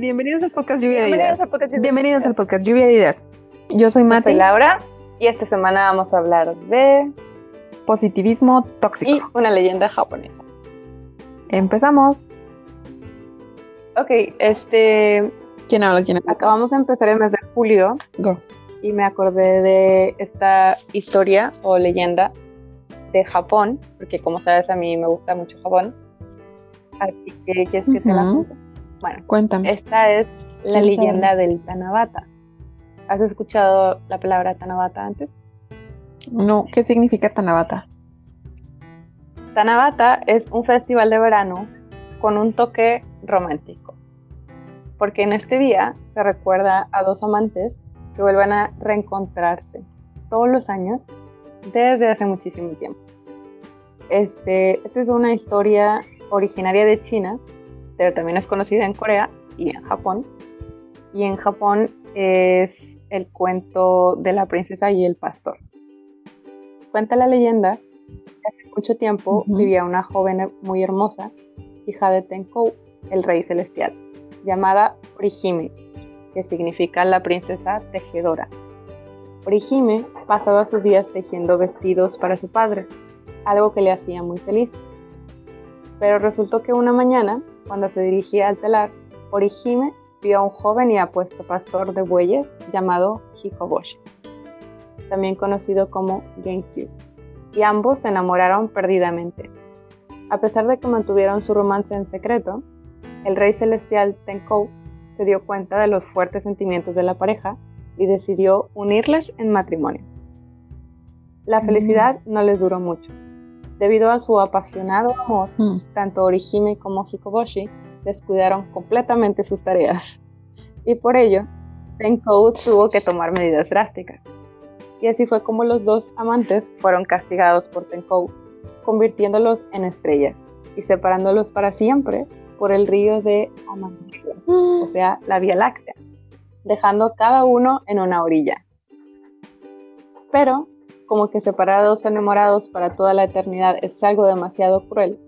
Bienvenidos al podcast Lluvia de Bienvenidos Ideas. Bienvenidos al podcast Lluvia de Ideas. Yo soy Yo Mati. soy Laura y esta semana vamos a hablar de Positivismo tóxico. y una leyenda japonesa. Empezamos. Ok, este, ¿Quién habla? ¿Quién habla? acabamos de empezar el mes de julio Go. y me acordé de esta historia o leyenda de Japón, porque como sabes a mí me gusta mucho Japón. Así que quieres que te la cuente? Bueno, Cuéntame. esta es la leyenda del Tanabata. ¿Has escuchado la palabra Tanabata antes? No, ¿qué significa Tanabata? Tanabata es un festival de verano con un toque romántico, porque en este día se recuerda a dos amantes que vuelven a reencontrarse todos los años desde hace muchísimo tiempo. Este, esta es una historia originaria de China, pero también es conocida en Corea y en Japón. Y en Japón es el cuento de la princesa y el pastor. Cuenta la leyenda que hace mucho tiempo vivía una joven muy hermosa, hija de Tenkou, el rey celestial, llamada Orihime, que significa la princesa tejedora. Orihime pasaba sus días tejiendo vestidos para su padre, algo que le hacía muy feliz. Pero resultó que una mañana, cuando se dirigía al telar, Orihime vio a un joven y apuesto pastor de bueyes llamado Hikoboshi, también conocido como Genkyu, y ambos se enamoraron perdidamente. A pesar de que mantuvieron su romance en secreto, el rey celestial Tenkou se dio cuenta de los fuertes sentimientos de la pareja y decidió unirles en matrimonio. La Mm. felicidad no les duró mucho. Debido a su apasionado amor, Mm. tanto Orihime como Hikoboshi descuidaron completamente sus tareas. Y por ello, Tenkou tuvo que tomar medidas drásticas. Y así fue como los dos amantes fueron castigados por Tenkou, convirtiéndolos en estrellas y separándolos para siempre por el río de Amantea, o sea, la Vía Láctea, dejando cada uno en una orilla. Pero, como que separar a dos enamorados para toda la eternidad es algo demasiado cruel,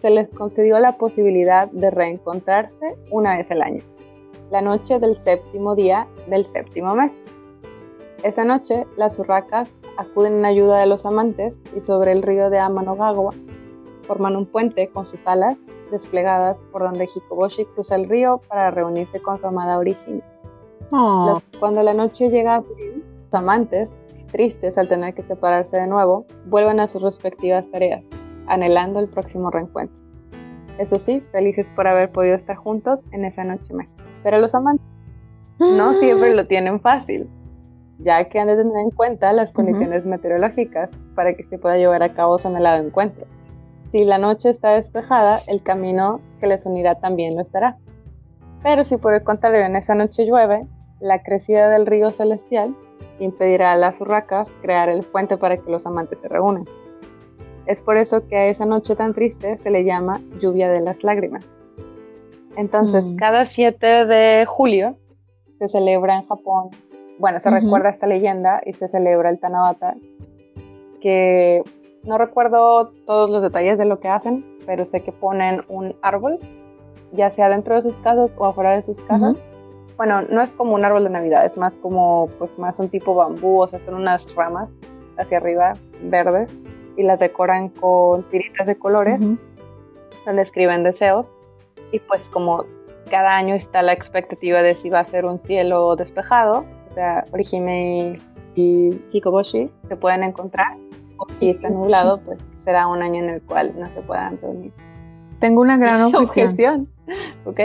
se les concedió la posibilidad de reencontrarse una vez al año, la noche del séptimo día del séptimo mes. Esa noche, las urracas acuden en ayuda de los amantes y sobre el río de Amanogagua forman un puente con sus alas desplegadas por donde Hikoboshi cruza el río para reunirse con su amada Orihime. Oh, Los- Cuando la noche llega a fin, los amantes, tristes al tener que separarse de nuevo, vuelven a sus respectivas tareas, anhelando el próximo reencuentro. Eso sí, felices por haber podido estar juntos en esa noche mágica. Pero los amantes no siempre lo tienen fácil, ya que han de tener en cuenta las condiciones meteorológicas para que se pueda llevar a cabo su anhelado encuentro. Si la noche está despejada, el camino que les unirá también lo estará. Pero si por el contrario en esa noche llueve, la crecida del río celestial impedirá a las urracas crear el puente para que los amantes se reúnan. Es por eso que a esa noche tan triste se le llama lluvia de las lágrimas. Entonces, Mm. cada 7 de julio se celebra en Japón, bueno, se recuerda esta leyenda y se celebra el Tanabata, que no recuerdo todos los detalles de lo que hacen, pero sé que ponen un árbol, ya sea dentro de sus casas o afuera de sus casas. Bueno, no es como un árbol de Navidad, es más como, pues más un tipo bambú, o sea, son unas ramas hacia arriba verdes y las decoran con tiritas de colores Ujú. donde escriben deseos y pues como cada año está la expectativa de si va a ser un cielo despejado, o sea, Orihime y, y Hikoboshi se pueden encontrar, o si está nublado, pues será un año en el cual no se puedan reunir. Tengo una gran objeción. Objeción, ¿ok?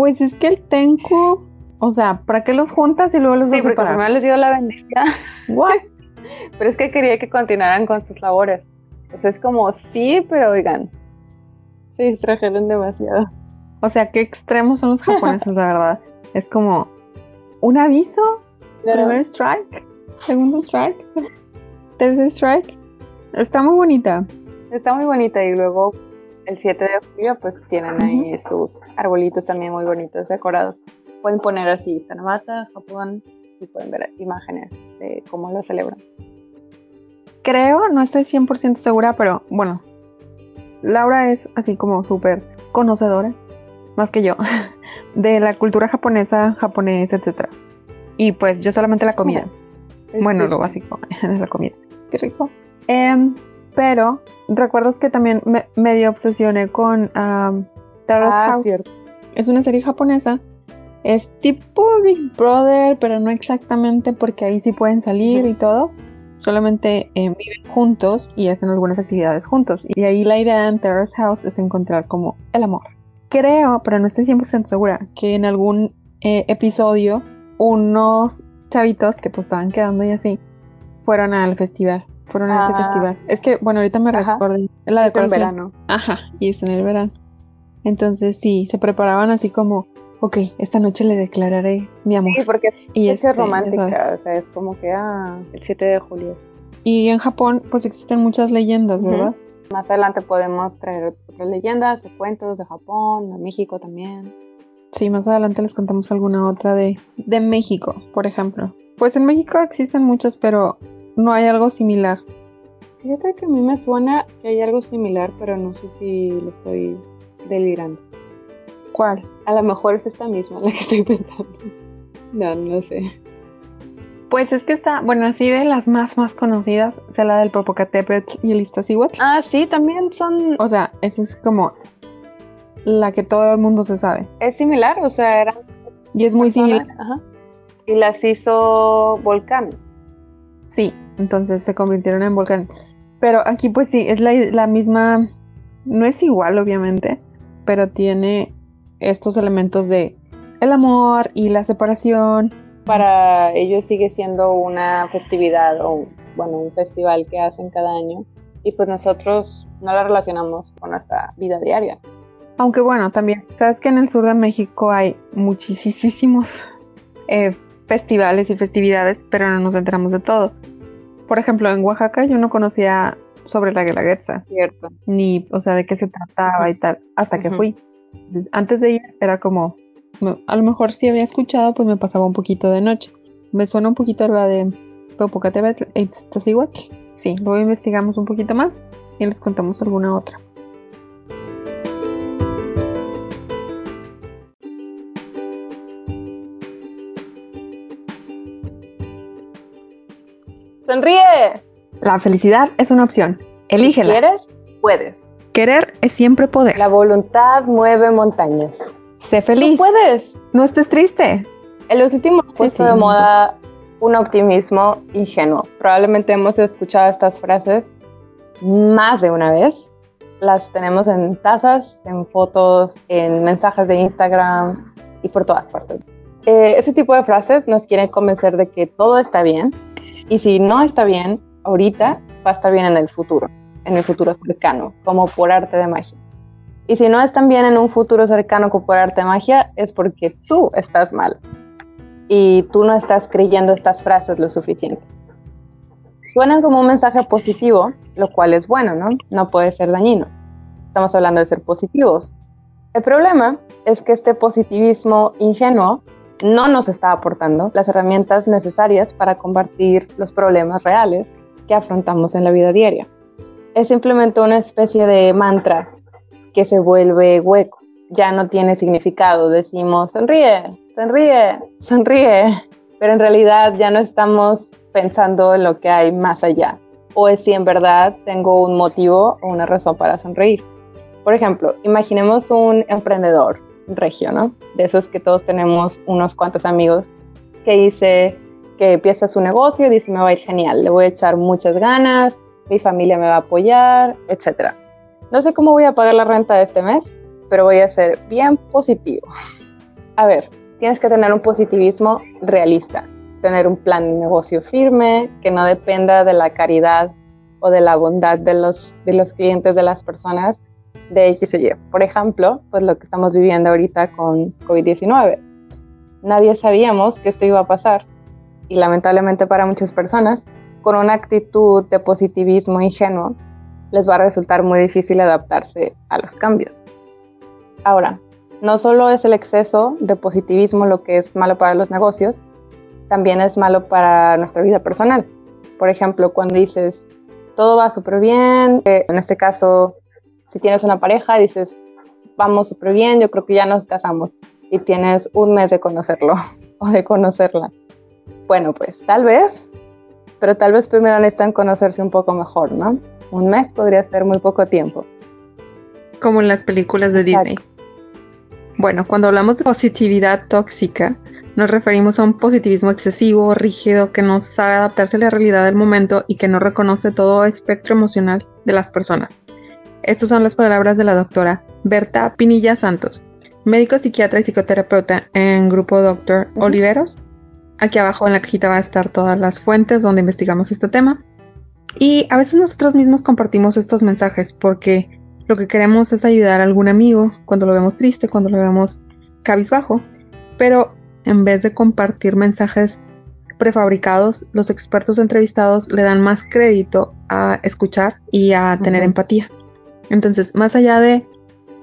Pues es que el Tenku, o sea, ¿para qué los juntas y luego los Sí, porque primero les dio la bendición, What? pero es que quería que continuaran con sus labores. Entonces es como, sí, pero oigan, se distrajeron demasiado. O sea, qué extremos son los japoneses, la verdad. Es como un aviso, primer strike, segundo strike, tercer strike. Está muy bonita. Está muy bonita y luego el 7 de julio pues tienen ahí sus arbolitos también muy bonitos decorados. Pueden poner así Tanabata, Japón y pueden ver imágenes de cómo lo celebran. Creo, no estoy 100% segura, pero bueno, Laura es así como súper conocedora, más que yo. de la cultura japonesa, japonés, etc. Y pues yo solamente la comida. Bueno, lo básico, la comida. Qué rico. Em, pero, ¿recuerdas que también me medio obsesioné con um, Terrace Ah, House? cierto. Es una serie japonesa. Es tipo Big Brother, pero no exactamente porque ahí sí pueden salir y todo. Solamente eh, viven juntos y hacen algunas actividades juntos. Y ahí la idea en Terrace House es encontrar como el amor. Creo, pero no estoy 100% segura, que en algún eh, episodio unos chavitos que pues estaban quedando y así fueron al festival. Fueron a ese Ah. festival. Es que, bueno, ahorita me Ajá. recuerdo. La Es en verano. Ajá, y es en el verano. Entonces sí, se preparaban así como, ok, esta noche le declararé mi amor. Sí, porque y es este, romántica, o sea, es como que, ah, el 7 de julio. Y en Japón pues existen muchas leyendas. ¿verdad? Más adelante podemos traer otras leyendas o cuentos de Japón, de México también. Sí, más adelante les contamos alguna otra de, de México, por ejemplo. Pues en México existen muchas, pero no hay algo similar. Fíjate que a mí me suena que hay algo similar, pero no sé si lo estoy delirando. ¿Cuál? A lo mejor es esta misma la que estoy pensando. No, no sé. Pues es que está, bueno, así de las más más conocidas, es la del Popocatépetl y el Iztaccíhuatl. Ah, sí, también son... O sea, esa es como la que todo el mundo se sabe. Es similar, o sea, eran... Y es muy personas, similar. Ajá. Y las hizo Volcán. Sí, entonces se convirtieron en volcán. Pero aquí pues sí, es la, la misma, no es igual obviamente, pero tiene estos elementos de el amor y la separación. Para ellos sigue siendo una festividad o, bueno, un festival que hacen cada año. Y pues nosotros no la relacionamos con nuestra vida diaria. Aunque bueno, también, sabes que en el sur de México hay muchísimos eh, festivales y festividades, pero no nos enteramos de todo. Por ejemplo, en Oaxaca yo no conocía sobre la Guelaguetza, Cierto. ni, o sea, de qué se trataba y tal, hasta que fui. Entonces, antes de ir era como, a lo mejor si había escuchado, pues me pasaba un poquito de noche. Me suena un poquito la de Popocatépetl Iztaccíhuatl. Sí, luego investigamos un poquito más y les contamos alguna otra. ¡Sonríe! La felicidad es una opción. Elígela. ¿Quieres? Puedes. Querer es siempre poder. La voluntad mueve montañas. Sé ¡Tú feliz. puedes! No estés triste. En los últimos Sí, puesto sí, de moda un optimismo ingenuo. Probablemente hemos escuchado estas frases más de una vez. Las tenemos en tazas, en fotos, en mensajes de Instagram y por todas partes. Eh, ese tipo de frases nos quieren convencer de que todo está bien y si no está bien ahorita, va a estar bien en el futuro, en el futuro cercano, como por arte de magia. Y si no están bien en un futuro cercano como por arte de magia, es porque tú estás mal y tú no estás creyendo estas frases lo suficiente. Suenan como un mensaje positivo, lo cual es bueno, ¿no? No puede ser dañino. Estamos hablando de ser positivos. El problema es que este positivismo ingenuo no nos está aportando las herramientas necesarias para combatir los problemas reales que afrontamos en la vida diaria. Es simplemente una especie de mantra que se vuelve hueco, ya no tiene significado. Decimos, sonríe, sonríe, sonríe, pero en realidad ya no estamos pensando en lo que hay más allá. O es si en verdad tengo un motivo o una razón para sonreír. Por ejemplo, imaginemos un emprendedor regio, ¿no? De esos que todos tenemos unos cuantos amigos que dice que empieza su negocio y dice me va a ir genial, le voy a echar muchas ganas, mi familia me va a apoyar, etc. No sé cómo voy a pagar la renta de este mes, pero voy a ser bien positivo. A ver, tienes que tener un positivismo realista, tener un plan de negocio firme que no dependa de la caridad o de la bondad de los, de los clientes, de las personas de X o Y. Por ejemplo, pues lo que estamos viviendo ahorita con COVID-19. Nadie sabíamos que esto iba a pasar y lamentablemente para muchas personas, con una actitud de positivismo ingenuo, les va a resultar muy difícil adaptarse a los cambios. Ahora, no solo es el exceso de positivismo lo que es malo para los negocios, también es malo para nuestra vida personal. Por ejemplo, cuando dices, todo va súper bien, en este caso, si tienes una pareja, dices, vamos súper bien, yo creo que ya nos casamos. y tienes un mes de conocerlo o de conocerla. Bueno, pues tal vez, pero tal vez primero necesitan conocerse un poco mejor, ¿no? Un mes podría ser muy poco tiempo. Como en las películas de Disney. Bueno, cuando hablamos de positividad tóxica, nos referimos a un positivismo excesivo, rígido, que no sabe adaptarse a la realidad del momento y que no reconoce todo espectro emocional de las personas. Estas son las palabras de la doctora Berta Pinilla Santos, médico psiquiatra y psicoterapeuta en Grupo Doctor Oliveros. Aquí abajo en la cajita va a estar todas las fuentes donde investigamos este tema. Y a veces nosotros mismos compartimos estos mensajes porque lo que queremos es ayudar a algún amigo cuando lo vemos triste, cuando lo vemos cabizbajo. Pero en vez de compartir mensajes prefabricados, los expertos entrevistados le dan más crédito a escuchar y a tener empatía. Entonces, más allá de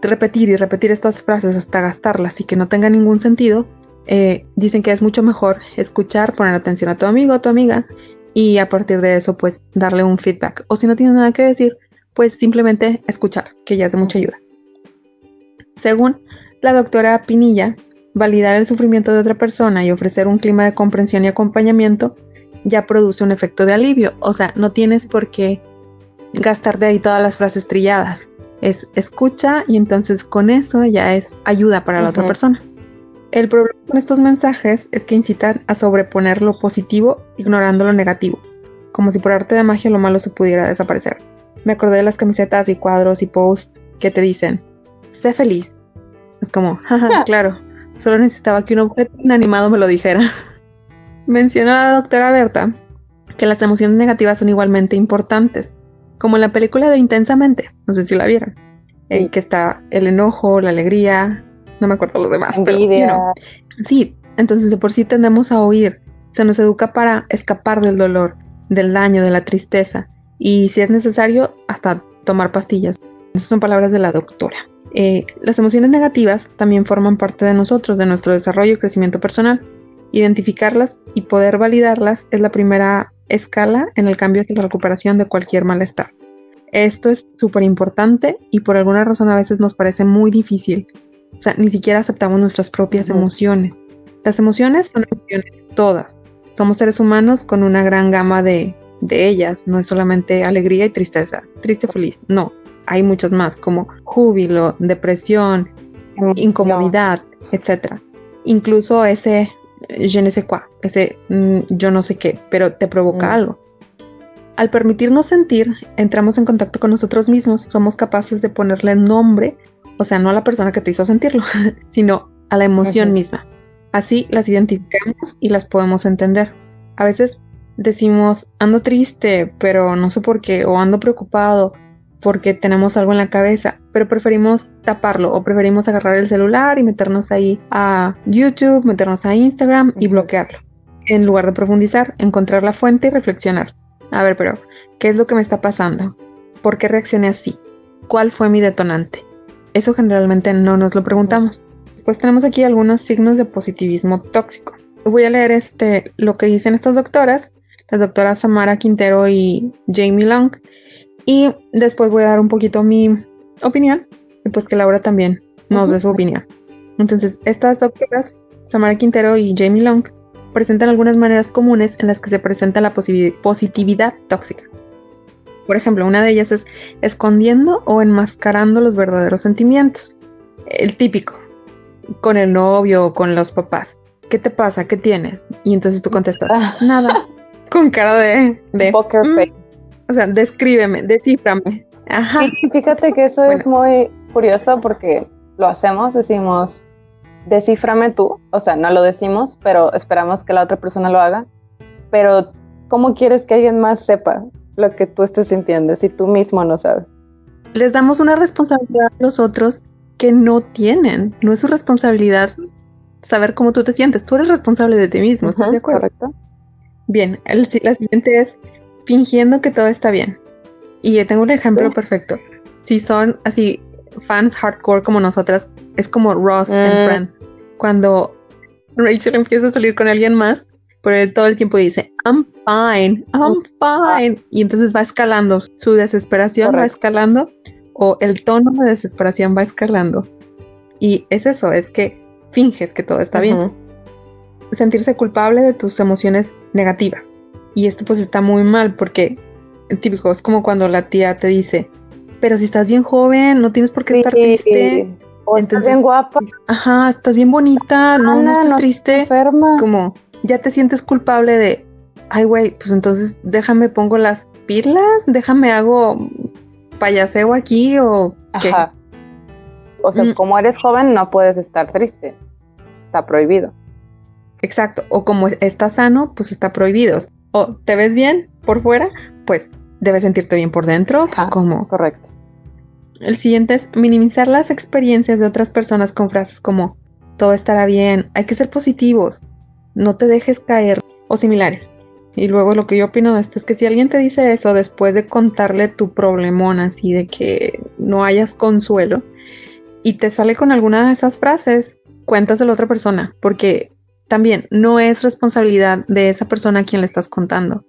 repetir y repetir estas frases hasta gastarlas y que no tenga ningún sentido, eh, dicen que es mucho mejor escuchar, poner atención a tu amigo o tu amiga y a partir de eso, pues darle un feedback. O si no tienes nada que decir, pues simplemente escuchar, que ya es de mucha ayuda. Según la doctora Pinilla, validar el sufrimiento de otra persona y ofrecer un clima de comprensión y acompañamiento ya produce un efecto de alivio. O sea, no tienes por qué gastar de ahí todas las frases trilladas. Es escucha y entonces con eso ya es ayuda para la otra persona. El problema con estos mensajes es que incitan a sobreponer lo positivo ignorando lo negativo, como si por arte de magia lo malo se pudiera desaparecer. Me acordé de las camisetas y cuadros y posts que te dicen, sé feliz. Es como, jaja, claro, Solo necesitaba que un objeto inanimado me lo dijera. Menciona la doctora Berta que las emociones negativas son igualmente importantes, como en la película de Intensamente, no sé si la vieron, en que está el enojo, la alegría, no me acuerdo los demás, pero sí, entonces de por sí tendemos a oír, se nos educa para escapar del dolor, del daño, de la tristeza, y si es necesario, hasta tomar pastillas. Esas son palabras de la doctora. Eh, las emociones negativas también forman parte de nosotros, de nuestro desarrollo y crecimiento personal. Identificarlas y poder validarlas es la primera escala en el cambio hacia la recuperación de cualquier malestar. Esto es súper importante y por alguna razón a veces nos parece muy difícil. O sea, ni siquiera aceptamos nuestras propias emociones. Las emociones son emociones todas. Somos seres humanos con una gran gama de, de ellas. No es solamente alegría y tristeza, triste o feliz. No, hay muchos más, como júbilo, depresión, incomodidad, etc. Incluso ese je ne sais quoi, ese mm, yo no sé qué, pero te provoca mm. algo. Al permitirnos sentir, entramos en contacto con nosotros mismos, somos capaces de ponerle nombre, o sea, no a la persona que te hizo sentirlo, sino a la emoción misma. Así las identificamos y las podemos entender. A veces decimos, ando triste, pero no sé por qué, o ando preocupado, porque tenemos algo en la cabeza, pero preferimos taparlo o preferimos agarrar el celular y meternos ahí a YouTube, meternos a Instagram y bloquearlo. En lugar de profundizar, encontrar la fuente y reflexionar. A ver, pero, ¿qué es lo que me está pasando? ¿Por qué reaccioné así? ¿Cuál fue mi detonante? Eso generalmente no nos lo preguntamos. Después tenemos aquí algunos signos de positivismo tóxico. Voy a leer este, lo que dicen estas doctoras, las doctoras Samara Quintero y Jamie Long, y después voy a dar un poquito mi opinión y pues que Laura también nos dé su opinión. Entonces, estas doctoras, Samara Quintero y Jamie Long, presentan algunas maneras comunes en las que se presenta la positividad tóxica. Por ejemplo, una de ellas es escondiendo o enmascarando los verdaderos sentimientos. El típico, con el novio o con los papás. ¿Qué te pasa? ¿Qué tienes? Y entonces tú contestas, ah. nada. Con cara de... de Poker mm, face. O sea, descríbeme, desciframe. Ajá. fíjate que eso es muy curioso porque lo hacemos, decimos, desciframe tú, o sea, no lo decimos, pero esperamos que la otra persona lo haga. Pero, ¿cómo quieres que alguien más sepa lo que tú estés sintiendo si tú mismo no sabes? Les damos una responsabilidad a los otros que no tienen. No es su responsabilidad saber cómo tú te sientes. Tú eres responsable de ti mismo, ¿estás de acuerdo? Correcto. Bien, el, la siguiente es fingiendo que todo está bien. Y tengo un ejemplo perfecto. Si son así fans hardcore como nosotras, es como Ross en mm. Friends. Cuando Rachel empieza a salir con alguien más, pero él todo el tiempo dice, I'm fine, I'm fine. Y entonces va escalando, su desesperación va escalando o el tono de desesperación va escalando. Y es eso, es que finges que todo está bien. Sentirse culpable de tus emociones negativas. Y esto pues está muy mal porque típico es como cuando la tía te dice, pero si estás bien joven, no tienes por qué estar triste. O estás bien guapa. Ajá, estás bien bonita, no, no estás triste. Enferma. Como ya te sientes culpable de, ay, güey, pues entonces déjame pongo las pilas, déjame hago payaseo aquí o qué. Ajá. O sea, mm. como eres joven no puedes estar triste. Está prohibido. Exacto. O como estás sano, pues está prohibido. O te ves bien por fuera, pues debes sentirte bien por dentro. Pues como. Correcto. El siguiente es minimizar las experiencias de otras personas con frases como todo estará bien, hay que ser positivos, no te dejes caer o similares. Y luego lo que yo opino de esto es que si alguien te dice eso después de contarle tu problemón así de que no hayas consuelo y te sale con alguna de esas frases, cuentas de la otra persona, porque también no es responsabilidad de esa persona a quien le estás contando.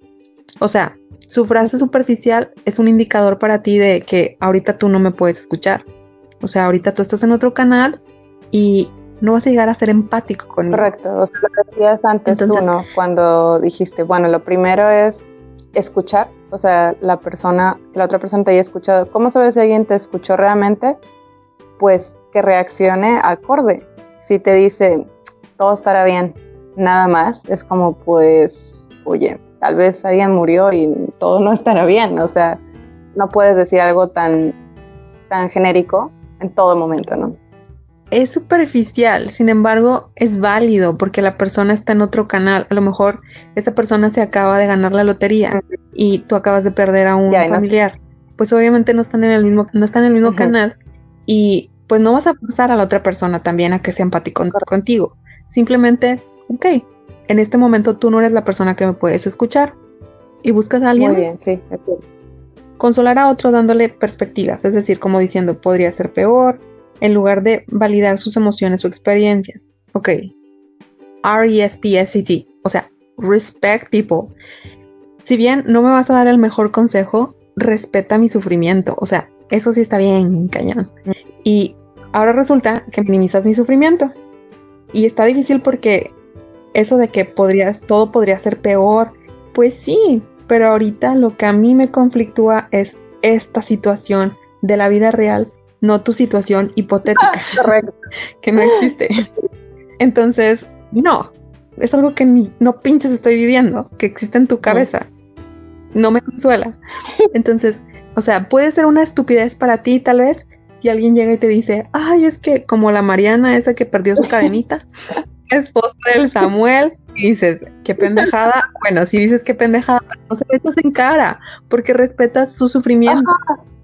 O sea, su frase superficial es un indicador para ti de que ahorita tú no me puedes escuchar. O sea, ahorita tú estás en otro canal y no vas a llegar a ser empático conmigo. Correcto, o sea, lo decías antes tú, ¿no? Cuando dijiste, bueno, lo primero es escuchar, o sea, la persona, la otra persona te haya escuchado. ¿Cómo sabes si alguien te escuchó realmente? Pues que reaccione acorde. Si te dice, todo estará bien, nada más, es como, pues, oye, tal vez alguien murió y todo no estará bien, o sea, no puedes decir algo tan, tan genérico en todo momento, ¿no? es superficial, sin embargo, es válido porque la persona está en otro canal. A lo mejor esa persona se acaba de ganar la lotería y tú acabas de perder a un familiar. Pues obviamente no están en el mismo, no están en el mismo canal y pues no vas a forzar a la otra persona también a que sea empático contigo. Simplemente, ok, en este momento tú no eres la persona que me puedes escuchar y buscas a alguien. Muy bien, sí. Consolar a otro dándole perspectivas, es decir, como diciendo, podría ser peor, en lugar de validar sus emociones o experiencias. Ok. R-E-S-P-S-E-T. O sea, respect people. Si bien no me vas a dar el mejor consejo, respeta mi sufrimiento. O sea, eso sí está bien cañón. Y ahora resulta que minimizas mi sufrimiento. Y está difícil porque eso de que podrías, todo podría ser peor, pues sí, pero ahorita lo que a mí me conflictúa es esta situación de la vida real no tu situación hipotética, que no existe. Entonces, no, es algo que no pinches estoy viviendo, que existe en tu cabeza. No me consuela. Entonces, o sea, puede ser una estupidez para ti tal vez, y alguien llega y te dice, ay, es que como la Mariana esa que perdió su cadenita, esposa del Samuel, y dices, qué pendejada. Bueno, si dices qué pendejada, no se metas en cara, porque respetas su sufrimiento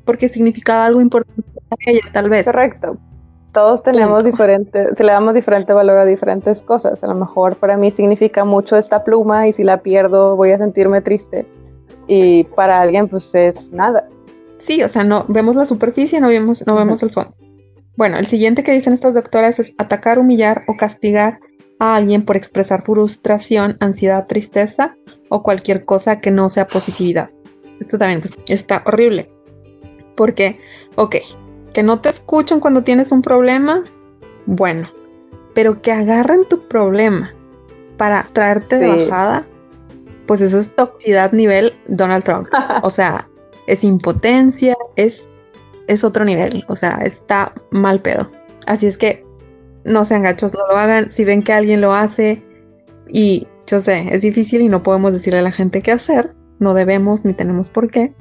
porque significaba algo importante para ella, tal vez. Correcto. Todos tenemos diferentes, se le damos diferente valor a diferentes cosas. A lo mejor para mí significa mucho esta pluma y si la pierdo voy a sentirme triste. Y para alguien pues es nada. Sí, o sea, no vemos la superficie, no vemos, no vemos el fondo. Bueno, el siguiente que dicen estas doctoras es atacar, humillar o castigar a alguien por expresar frustración, ansiedad, tristeza o cualquier cosa que no sea positividad. Esto también pues, está horrible. Porque, ok, que no te escuchan cuando tienes un problema, bueno, pero que agarren tu problema para traerte de bajada, pues eso es toxicidad nivel Donald Trump. o sea, es impotencia, es, es otro nivel, o sea, está mal pedo. Así es que no sean gachos, no lo hagan. Si ven que alguien lo hace y yo sé, es difícil y no podemos decirle a la gente qué hacer, no debemos ni tenemos por qué,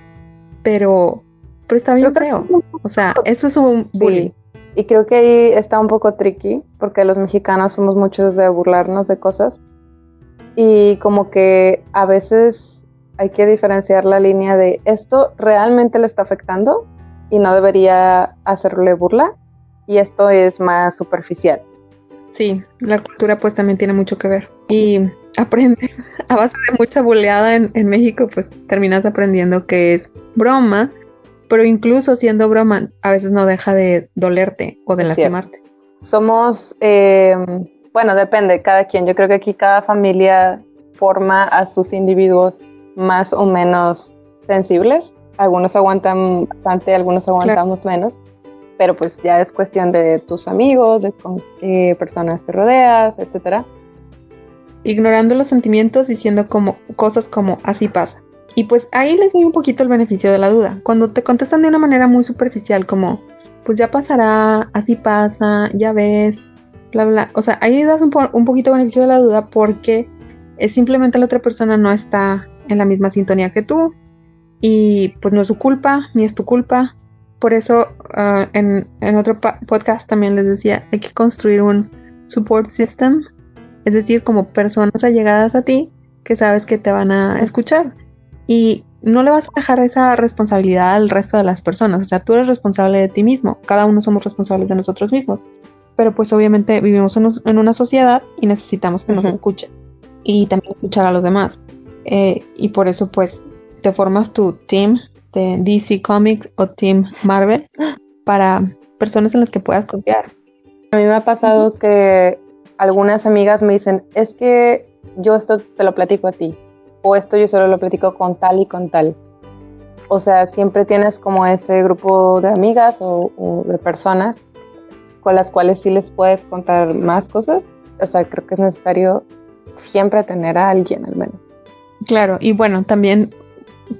pero pero está bien feo. O sea, eso es un bullying. Y creo que ahí está un poco tricky, porque los mexicanos somos muchos de burlarnos de cosas. Y como que a veces hay que diferenciar la línea de esto realmente le está afectando y no debería hacerle burla. Y esto es más superficial. Sí, la cultura pues también tiene mucho que ver. Y aprendes a base de mucha buleada en, en México, pues terminas aprendiendo que es broma pero incluso siendo broma, a veces no deja de dolerte o de lastimarte. Somos, eh, bueno, depende, cada quien. Yo creo que aquí cada familia forma a sus individuos más o menos sensibles. Algunos aguantan bastante, algunos aguantamos menos. pero pues ya es cuestión de tus amigos, de con qué personas te rodeas, etcétera. Ignorando los sentimientos, diciendo como cosas como así pasa. Y pues ahí les doy un poquito el beneficio de la duda. Cuando te contestan de una manera muy superficial, como pues ya pasará, así pasa, ya ves, bla, bla. O sea, ahí das un, un poquito beneficio de la duda porque es simplemente la otra persona no está en la misma sintonía que tú y pues no es su culpa, ni es tu culpa. Por eso ah, en, en, otro podcast también les decía, hay que construir un support system, es decir, como personas allegadas a ti que sabes que te van a escuchar. Y no le vas a dejar esa responsabilidad al resto de las personas, o sea, tú eres responsable de ti mismo, cada uno somos responsables de nosotros mismos, pero pues obviamente vivimos en, una sociedad y necesitamos que nos escuchen y también escuchar a los demás. Eh, y por eso pues te formas tu team de DC Comics o Team Marvel para personas en las que puedas confiar. A mí me ha pasado que algunas amigas me dicen, es que yo esto te lo platico a ti, o esto yo solo lo platico con tal y con tal. O sea, siempre tienes como ese grupo de amigas o, o de personas con las cuales sí les puedes contar más cosas. O sea, creo que es necesario siempre tener a alguien al menos. Claro, y bueno, también,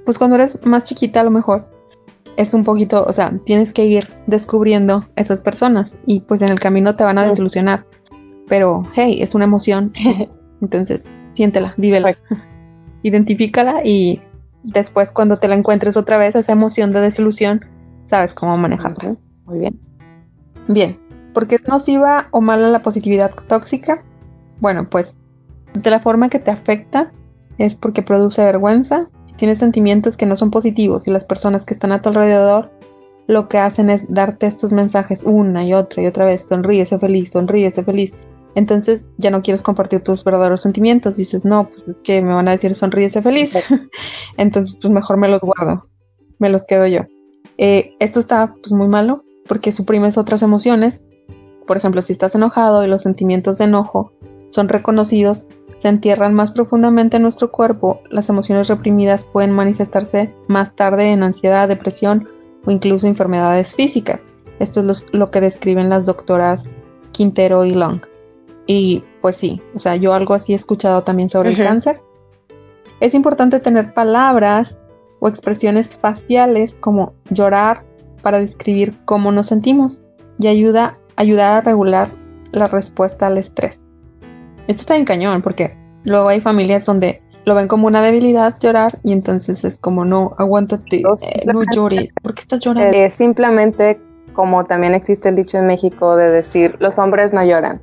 pues cuando eres más chiquita a lo mejor es un poquito, o sea, tienes que ir descubriendo esas personas y pues en el camino te van a desilusionar. Pero, hey, es una emoción. Entonces, siéntela, vívela. Identifícala y después cuando te la encuentres otra vez, esa emoción de desilusión, sabes cómo manejarla. Muy bien. Bien, porque es nociva o mala la positividad tóxica. Bueno, pues de la forma que te afecta es porque produce vergüenza, tienes sentimientos que no son positivos y las personas que están a tu alrededor lo que hacen es darte estos mensajes una y otra y otra vez, sonríese feliz, sonríese feliz. Entonces ya no quieres compartir tus verdaderos sentimientos, dices, no, pues es que me van a decir sonríese feliz. Entonces pues mejor me los guardo, me los quedo yo. Eh, esto está pues muy malo porque suprimes otras emociones. Por ejemplo, si estás enojado y los sentimientos de enojo son reconocidos, se entierran más profundamente en nuestro cuerpo, las emociones reprimidas pueden manifestarse más tarde en ansiedad, depresión o incluso enfermedades físicas. Esto es lo, que describen las doctoras Quintero y Long. Y pues sí, o sea, yo algo así he escuchado también sobre el cáncer. Es importante tener palabras o expresiones faciales como llorar para describir cómo nos sentimos y ayuda ayudar a regular la respuesta al estrés. Esto está en cañón porque luego hay familias donde lo ven como una debilidad llorar y entonces es como no, aguántate, eh, no llores, ¿por qué estás llorando? Eh, simplemente como también existe el dicho en México de decir los hombres no lloran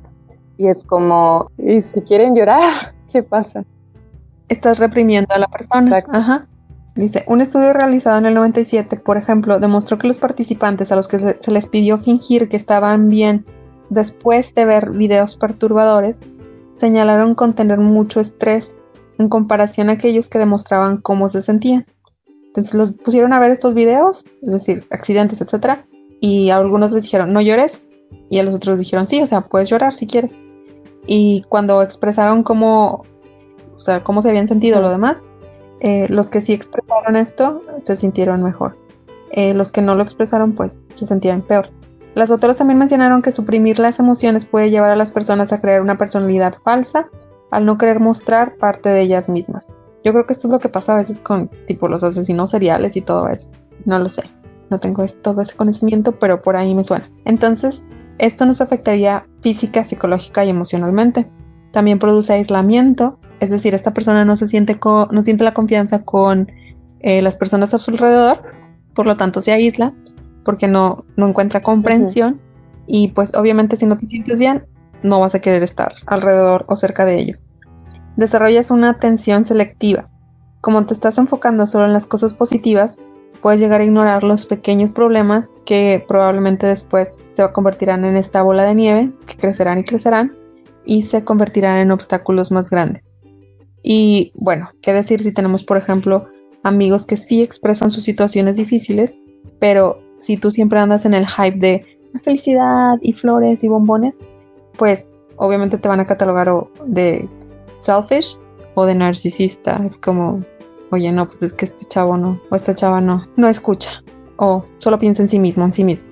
y es como, ¿y si quieren llorar? ¿Qué pasa? Estás reprimiendo a la persona. Ajá. Dice, un estudio realizado en el 97, por ejemplo, demostró que los participantes a los que se les pidió fingir que estaban bien después de ver videos perturbadores señalaron contener mucho estrés en comparación a aquellos que demostraban cómo se sentían. Entonces los pusieron a ver estos videos, es decir, accidentes, etcétera, y a algunos les dijeron no llores y a los otros dijeron sí, o sea, puedes llorar si quieres. Y cuando expresaron cómo, o sea, cómo se habían sentido lo demás, eh, los que sí expresaron esto se sintieron mejor. Eh, los que no lo expresaron, pues se sentían peor. Las autoras también mencionaron que suprimir las emociones puede llevar a las personas a crear una personalidad falsa al no querer mostrar parte de ellas mismas. Yo creo que esto es lo que pasa a veces con tipo los asesinos seriales y todo eso. No lo sé. No tengo todo ese conocimiento, pero por ahí me suena. Entonces, esto nos afectaría física, psicológica y emocionalmente. También produce aislamiento, es decir, esta persona no se siente, no siente la confianza con eh, las personas a su alrededor, por lo tanto se aísla porque no, no encuentra comprensión y pues obviamente si no te sientes bien, no vas a querer estar alrededor o cerca de ellos. Desarrollas una atención selectiva. Como te estás enfocando solo en las cosas positivas, puedes llegar a ignorar los pequeños problemas que probablemente después se convertirán en esta bola de nieve, que crecerán y crecerán y se convertirán en obstáculos más grandes. Y bueno, qué decir si tenemos, por ejemplo, amigos que sí expresan sus situaciones difíciles, pero si tú siempre andas en el hype de felicidad y flores y bombones, pues obviamente te van a catalogar de selfish o de narcisista. Es como, oye, no, pues es que este chavo no, o esta chava no, no escucha, o solo piensa en sí mismo, en sí mismo.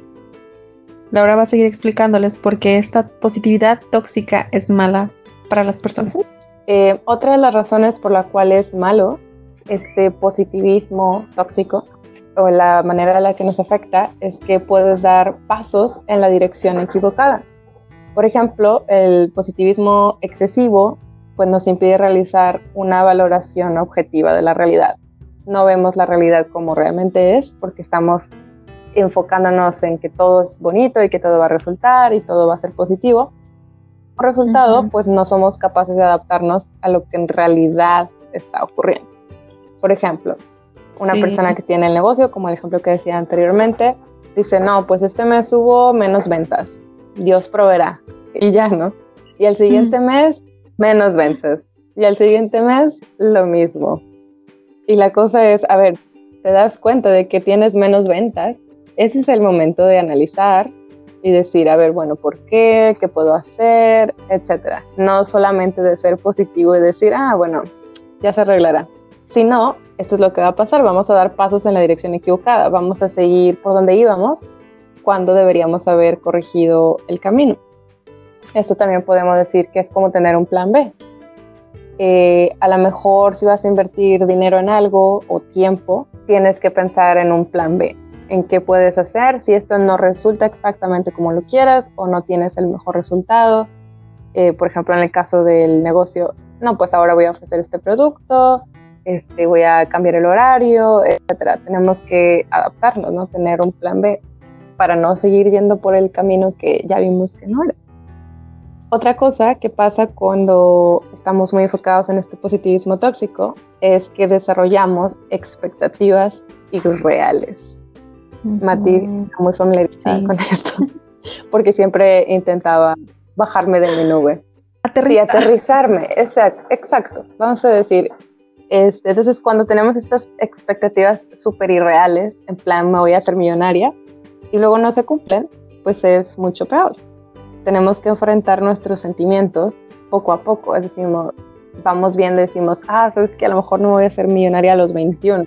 Laura va a seguir explicándoles por qué esta positividad tóxica es mala para las personas. Eh, otra de las razones por la cual es malo este positivismo tóxico o la manera en la que nos afecta es que puedes dar pasos en la dirección equivocada. Por ejemplo, el positivismo excesivo pues nos impide realizar una valoración objetiva de la realidad. No vemos la realidad como realmente es porque estamos enfocándonos en que todo es bonito y que todo va a resultar y todo va a ser positivo. Por resultado, pues no somos capaces de adaptarnos a lo que en realidad está ocurriendo. Por ejemplo, una persona que tiene el negocio, como el ejemplo que decía anteriormente, dice, no, pues este mes hubo menos ventas, Dios proveerá, y ya, ¿no? Y el siguiente mes, menos ventas, y al siguiente mes, lo mismo. Y la cosa es, a ver, te das cuenta de que tienes menos ventas, ese es el momento de analizar y decir, a ver, bueno, ¿por qué? ¿Qué puedo hacer? Etcétera. No solamente de ser positivo y decir, ah, bueno, ya se arreglará. Si no, esto es lo que va a pasar, vamos a dar pasos en la dirección equivocada, vamos a seguir por donde íbamos cuando deberíamos haber corregido el camino. Esto también podemos decir que es como tener un plan B. Eh, a lo mejor si vas a invertir dinero en algo o tiempo, tienes que pensar en un plan B en qué puedes hacer si esto no resulta exactamente como lo quieras o no tienes el mejor resultado. Eh, por ejemplo, en el caso del negocio, no, pues ahora voy a ofrecer este producto, este, voy a cambiar el horario, etcétera. Tenemos que adaptarnos, ¿no? Tener un plan B para no seguir yendo por el camino que ya vimos que no era. Otra cosa que pasa cuando estamos muy enfocados en este positivismo tóxico es que desarrollamos expectativas irreales. Mati está muy familiarizada con esto, porque siempre intentaba bajarme de mi nube. Aterrizar. aterrizarme, exacto, exacto. Vamos a decir, este, entonces cuando tenemos estas expectativas súper irreales, en plan me voy a hacer millonaria, y luego no se cumplen, pues es mucho peor. Tenemos que enfrentar nuestros sentimientos poco a poco, es decir, vamos viendo decimos, ah, sabes que a lo mejor no voy a ser millonaria a los 21,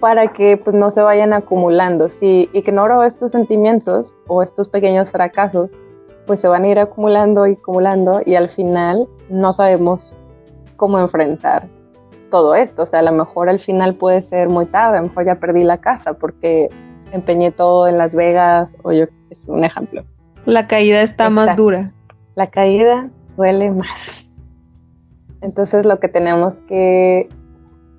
para que pues no se vayan acumulando. Si ignoro estos sentimientos o estos pequeños fracasos, pues se van a ir acumulando y acumulando y al final no sabemos cómo enfrentar todo esto. O sea, a lo mejor al final puede ser muy tarde, a lo mejor ya perdí la casa porque empeñé todo en Las Vegas o yo, es un ejemplo. La caída está más dura. La caída duele más. Entonces lo que tenemos que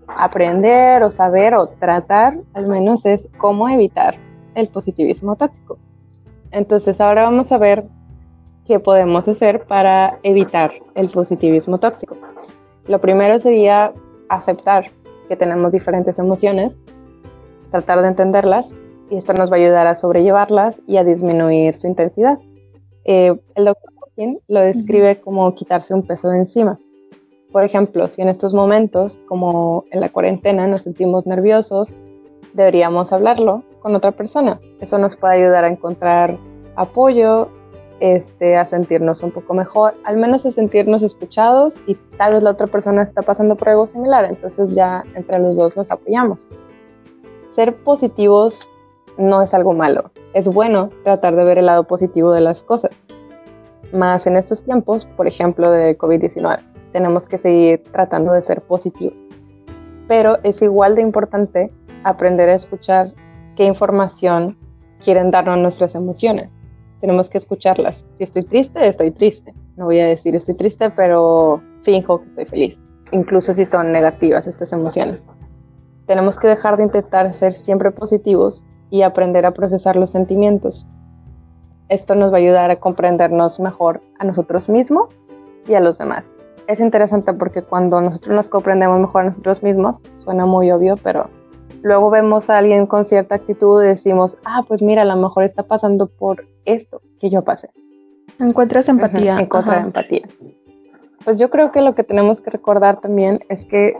aprender o saber o tratar al menos es cómo evitar el positivismo tóxico. Entonces ahora vamos a ver qué podemos hacer para evitar el positivismo tóxico. Lo primero sería aceptar que tenemos diferentes emociones, tratar de entenderlas y esto nos va a ayudar a sobrellevarlas y a disminuir su intensidad. Eh, el doctor Hawking lo describe como quitarse un peso de encima. Por ejemplo, si en estos momentos, como en la cuarentena, nos sentimos nerviosos, deberíamos hablarlo con otra persona. Eso nos puede ayudar a encontrar apoyo, este, a sentirnos un poco mejor, al menos a sentirnos escuchados y tal vez la otra persona está pasando por algo similar, entonces ya entre los dos nos apoyamos. Ser positivos no es algo malo, es bueno tratar de ver el lado positivo de las cosas, más en estos tiempos, por ejemplo, de COVID-19 tenemos que seguir tratando de ser positivos. Pero es igual de importante aprender a escuchar qué información quieren darnos nuestras emociones. Tenemos que escucharlas. Si estoy triste, estoy triste. No voy a decir estoy triste, pero finjo que estoy feliz, incluso si son negativas estas emociones. Tenemos que dejar de intentar ser siempre positivos y aprender a procesar los sentimientos. Esto nos va a ayudar a comprendernos mejor a nosotros mismos y a los demás es interesante porque cuando nosotros nos comprendemos mejor a nosotros mismos, suena muy obvio, pero luego vemos a alguien con cierta actitud y decimos, ah, pues mira, a lo mejor está pasando por esto que yo pasé. Encuentras empatía. Encuentras empatía. Pues yo creo que lo que tenemos que recordar también es que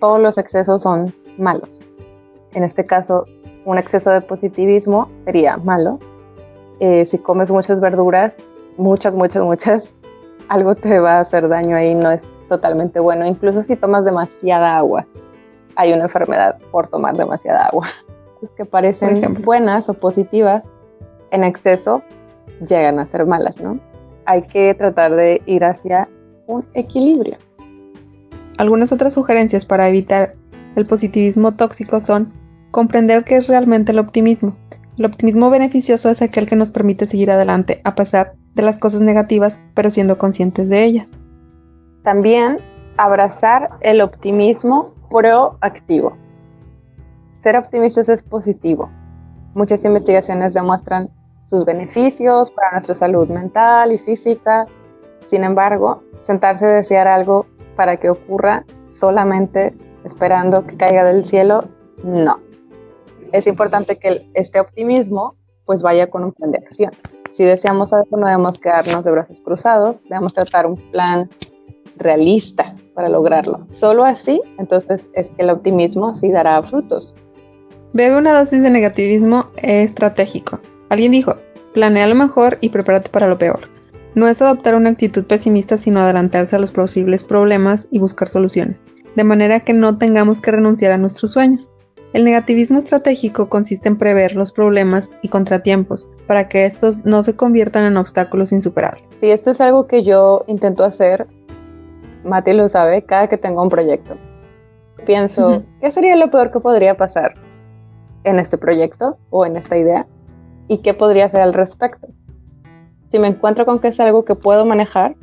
todos los excesos son malos. En este caso, un exceso de positivismo sería malo. Eh, si comes muchas verduras, muchas, muchas, muchas, algo te va a hacer daño ahí, no es totalmente bueno. Incluso si tomas demasiada agua, hay una enfermedad por tomar demasiada agua. Es que parecen buenas o positivas, en exceso llegan a ser malas, ¿no? Hay que tratar de ir hacia un equilibrio. Algunas otras sugerencias para evitar el positivismo tóxico son comprender qué es realmente el optimismo. El optimismo beneficioso es aquel que nos permite seguir adelante a pesar de las cosas negativas, pero siendo conscientes de ellas. También abrazar el optimismo proactivo. Ser optimistas es positivo. Muchas investigaciones demuestran sus beneficios para nuestra salud mental y física. Sin embargo, sentarse a desear algo para que ocurra solamente esperando que caiga del cielo, no. Es importante que este optimismo pues vaya con un plan de acción. Si deseamos algo, no debemos quedarnos de brazos cruzados, debemos tratar un plan realista para lograrlo. Solo así, entonces, es que el optimismo sí dará frutos. Bebe una dosis de negativismo estratégico. Alguien dijo, planea lo mejor y prepárate para lo peor. No es adoptar una actitud pesimista, sino adelantarse a los posibles problemas y buscar soluciones, de manera que no tengamos que renunciar a nuestros sueños. El negativismo estratégico consiste en prever los problemas y contratiempos para que estos no se conviertan en obstáculos insuperables. Sí, esto es algo que yo intento hacer, Mati lo sabe, cada que tengo un proyecto. Pienso, ¿qué sería lo peor que podría pasar en este proyecto o en esta idea? ¿Y qué podría hacer al respecto? Si me encuentro con que es algo que puedo manejar,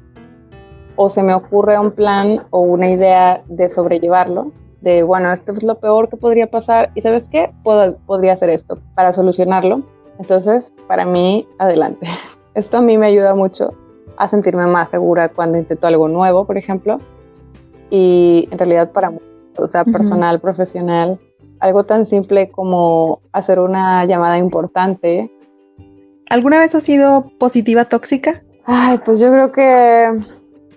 o se me ocurre un plan o una idea de sobrellevarlo, de, bueno, esto es lo peor que podría pasar y sabes qué, podría hacer esto para solucionarlo. Entonces, para mí, adelante. Esto a mí me ayuda mucho a sentirme más segura cuando intento algo nuevo, por ejemplo. Y en realidad para o sea, personal, profesional, algo tan simple como hacer una llamada importante. ¿Alguna vez has sido positiva tóxica? Ay, pues yo creo que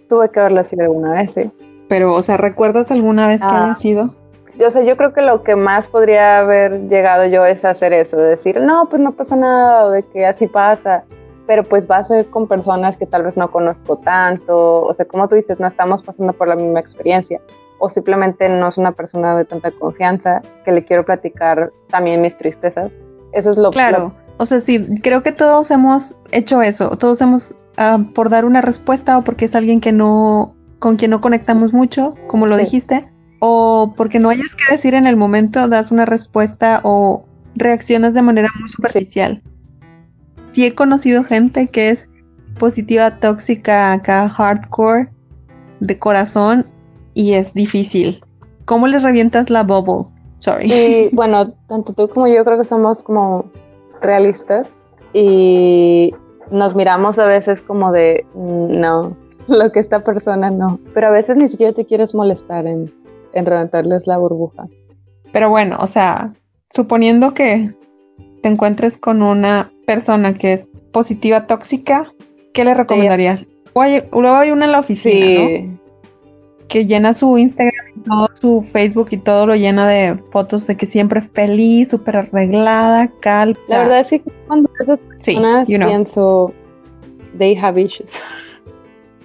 tuve que haberlo sido alguna vez, sí. Pero, o sea, ¿recuerdas alguna vez que ah. haya sido? Yo sé, yo creo que lo que más podría haber llegado yo es hacer eso, de decir, no, pues no pasa nada, o de que así pasa, pero pues va a ser con personas que tal vez no conozco tanto, o sea, como tú dices, no estamos pasando por la misma experiencia, o simplemente no es una persona de tanta confianza que le quiero platicar también mis tristezas. Eso es lo Claro, o sea, sí, creo que todos hemos hecho eso, todos hemos, ah, por dar una respuesta o porque es alguien que no con quien no conectamos mucho, como lo dijiste, o porque no hayas que decir en el momento, das una respuesta o reaccionas de manera muy superficial. Sí he conocido gente que es positiva, tóxica, acá hardcore, de corazón, y es difícil. ¿Cómo les revientas la bubble? Sorry. Y bueno, tanto tú como yo creo que somos como realistas y nos miramos a veces como de no, lo que esta persona no. Pero a veces ni siquiera te quieres molestar en, en reventarles la burbuja. Pero bueno, o sea, suponiendo que te encuentres con una persona que es positiva tóxica, ¿qué le recomendarías? Luego hay una en la oficina, ¿no? Que llena su Instagram, todo su Facebook y todo lo llena de fotos de que siempre es feliz, súper arreglada, calma. La verdad es que cuando esas personas pienso, they have issues.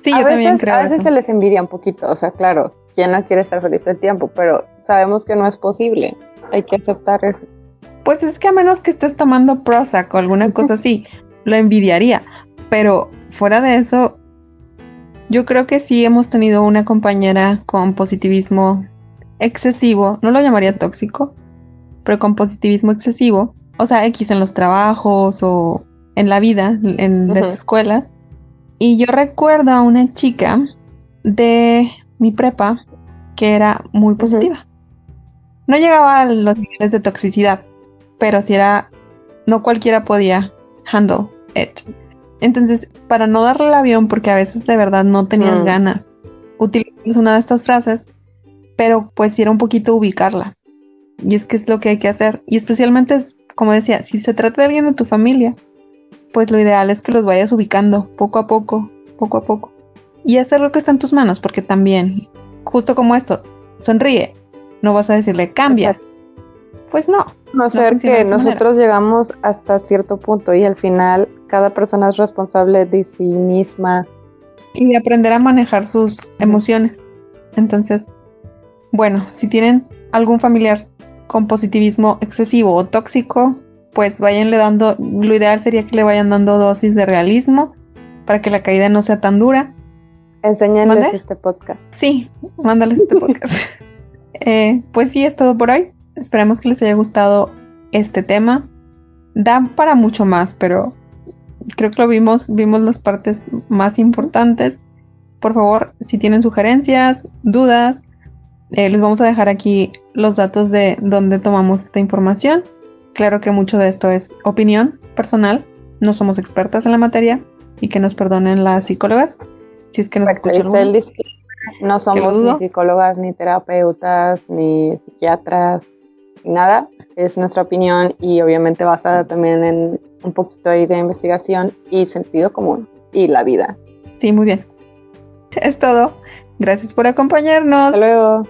Sí, yo también creo. A veces se les envidia un poquito, o sea, claro, ¿quién no quiere estar feliz todo el tiempo? Pero sabemos que no es posible, hay que aceptar eso. Pues es que a menos que estés tomando Prozac o alguna cosa así, lo envidiaría. Pero fuera de eso, yo creo que sí hemos tenido una compañera con positivismo excesivo, no lo llamaría tóxico, pero con positivismo excesivo, o sea, X en los trabajos o en la vida, en las escuelas, y yo recuerdo a una chica de mi prepa que era muy positiva. No llegaba a los niveles de toxicidad, pero si era, no cualquiera podía handle it. Entonces, para no darle el avión, porque a veces de verdad no tenían mm. ganas, utilizas una de estas frases, pero pues era un poquito ubicarla. Y es que es lo que hay que hacer. Y especialmente, como decía, si se trata de alguien de tu familia, pues lo ideal es que los vayas ubicando poco a poco, poco a poco. Y hacer lo que está en tus manos, porque también, justo como esto, sonríe, no vas a decirle cambia. Pues no. No ser que nosotros llegamos hasta cierto punto y al final cada persona es responsable de sí misma. Y de aprender a manejar sus emociones. Entonces, bueno, si tienen algún familiar con positivismo excesivo o tóxico, pues váyanle dando, lo ideal sería que le vayan dando dosis de realismo para que la caída no sea tan dura. Enséñales este podcast. Sí, mándales este podcast. Eh, pues sí, es todo por hoy. Esperemos que les haya gustado este tema. Da para mucho más, pero creo que lo vimos, vimos las partes más importantes. Por favor, si tienen sugerencias, dudas, eh, les vamos a dejar aquí los datos de dónde tomamos esta información. Claro que mucho de esto es opinión personal, no somos expertas en la materia y que nos perdonen las psicólogas si es que nos escuchan. No somos ni psicólogas, ni terapeutas, ni psiquiatras, nada. Es nuestra opinión y obviamente basada también en un poquito ahí de investigación y sentido común y la vida. Sí, muy bien. Es todo. Gracias por acompañarnos. Hasta luego.